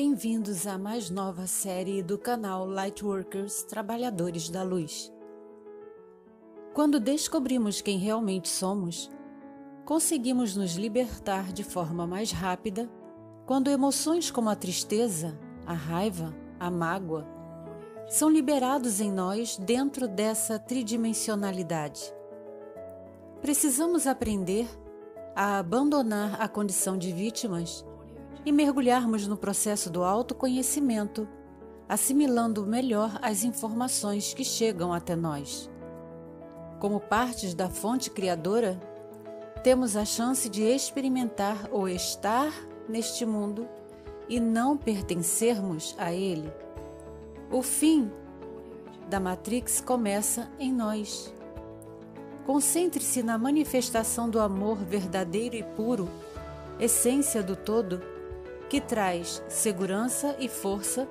Bem-vindos à mais nova série do canal Lightworkers Trabalhadores da Luz. Quando descobrimos quem realmente somos, conseguimos nos libertar de forma mais rápida quando emoções como a tristeza, a raiva, a mágoa são liberados em nós dentro dessa tridimensionalidade. Precisamos aprender a abandonar a condição de vítimas e mergulharmos no processo do autoconhecimento, assimilando melhor as informações que chegam até nós. Como partes da fonte criadora, temos a chance de experimentar o estar neste mundo e não pertencermos a ele. O fim da Matrix começa em nós. Concentre-se na manifestação do amor verdadeiro e puro, essência do todo que traz segurança e força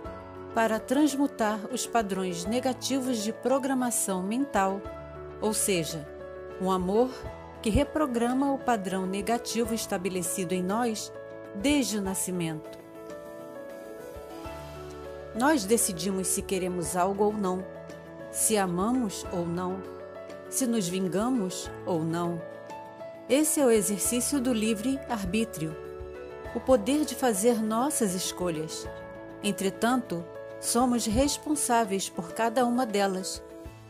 para transmutar os padrões negativos de programação mental, ou seja, um amor que reprograma o padrão negativo estabelecido em nós desde o nascimento. Nós decidimos se queremos algo ou não, se amamos ou não, se nos vingamos ou não. Esse é o exercício do livre arbítrio o poder de fazer nossas escolhas. Entretanto, somos responsáveis por cada uma delas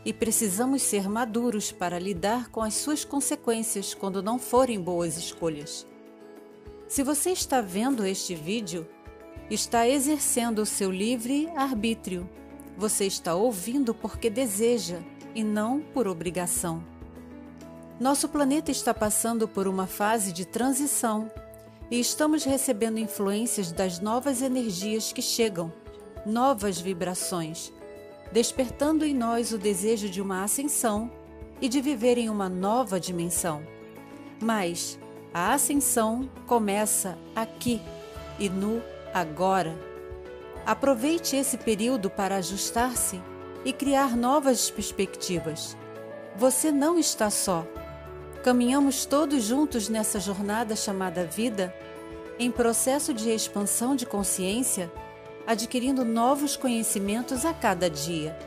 e precisamos ser maduros para lidar com as suas consequências quando não forem boas escolhas. Se você está vendo este vídeo, está exercendo o seu livre arbítrio. Você está ouvindo porque deseja e não por obrigação. Nosso planeta está passando por uma fase de transição e estamos recebendo influências das novas energias que chegam, novas vibrações, despertando em nós o desejo de uma ascensão e de viver em uma nova dimensão. Mas a ascensão começa aqui e no agora. Aproveite esse período para ajustar-se e criar novas perspectivas. Você não está só. Caminhamos todos juntos nessa jornada chamada vida, em processo de expansão de consciência, adquirindo novos conhecimentos a cada dia.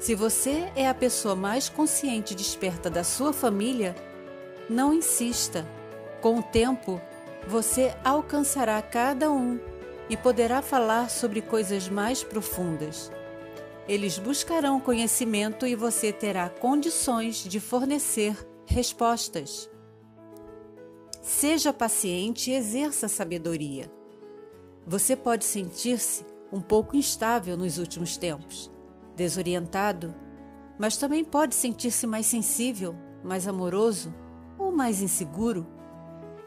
Se você é a pessoa mais consciente e desperta da sua família, não insista. Com o tempo, você alcançará cada um e poderá falar sobre coisas mais profundas. Eles buscarão conhecimento e você terá condições de fornecer Respostas: Seja paciente e exerça sabedoria. Você pode sentir-se um pouco instável nos últimos tempos, desorientado, mas também pode sentir-se mais sensível, mais amoroso ou mais inseguro.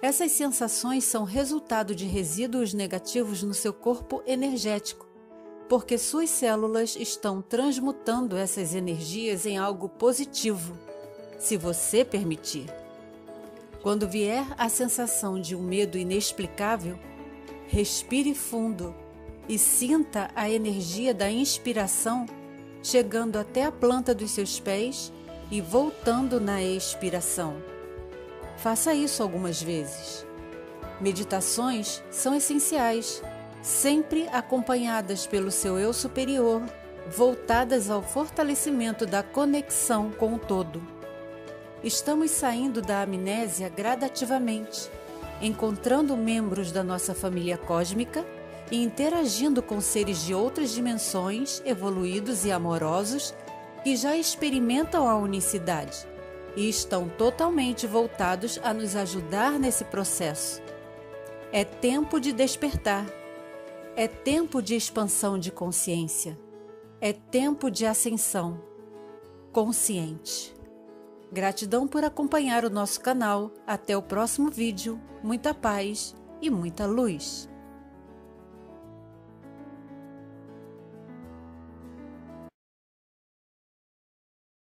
Essas sensações são resultado de resíduos negativos no seu corpo energético, porque suas células estão transmutando essas energias em algo positivo se você permitir. Quando vier a sensação de um medo inexplicável, respire fundo e sinta a energia da inspiração chegando até a planta dos seus pés e voltando na expiração. Faça isso algumas vezes. Meditações são essenciais, sempre acompanhadas pelo seu eu superior, voltadas ao fortalecimento da conexão com o todo. Estamos saindo da amnésia gradativamente, encontrando membros da nossa família cósmica e interagindo com seres de outras dimensões, evoluídos e amorosos, que já experimentam a unicidade e estão totalmente voltados a nos ajudar nesse processo. É tempo de despertar. É tempo de expansão de consciência. É tempo de ascensão consciente. Gratidão por acompanhar o nosso canal. Até o próximo vídeo. Muita paz e muita luz.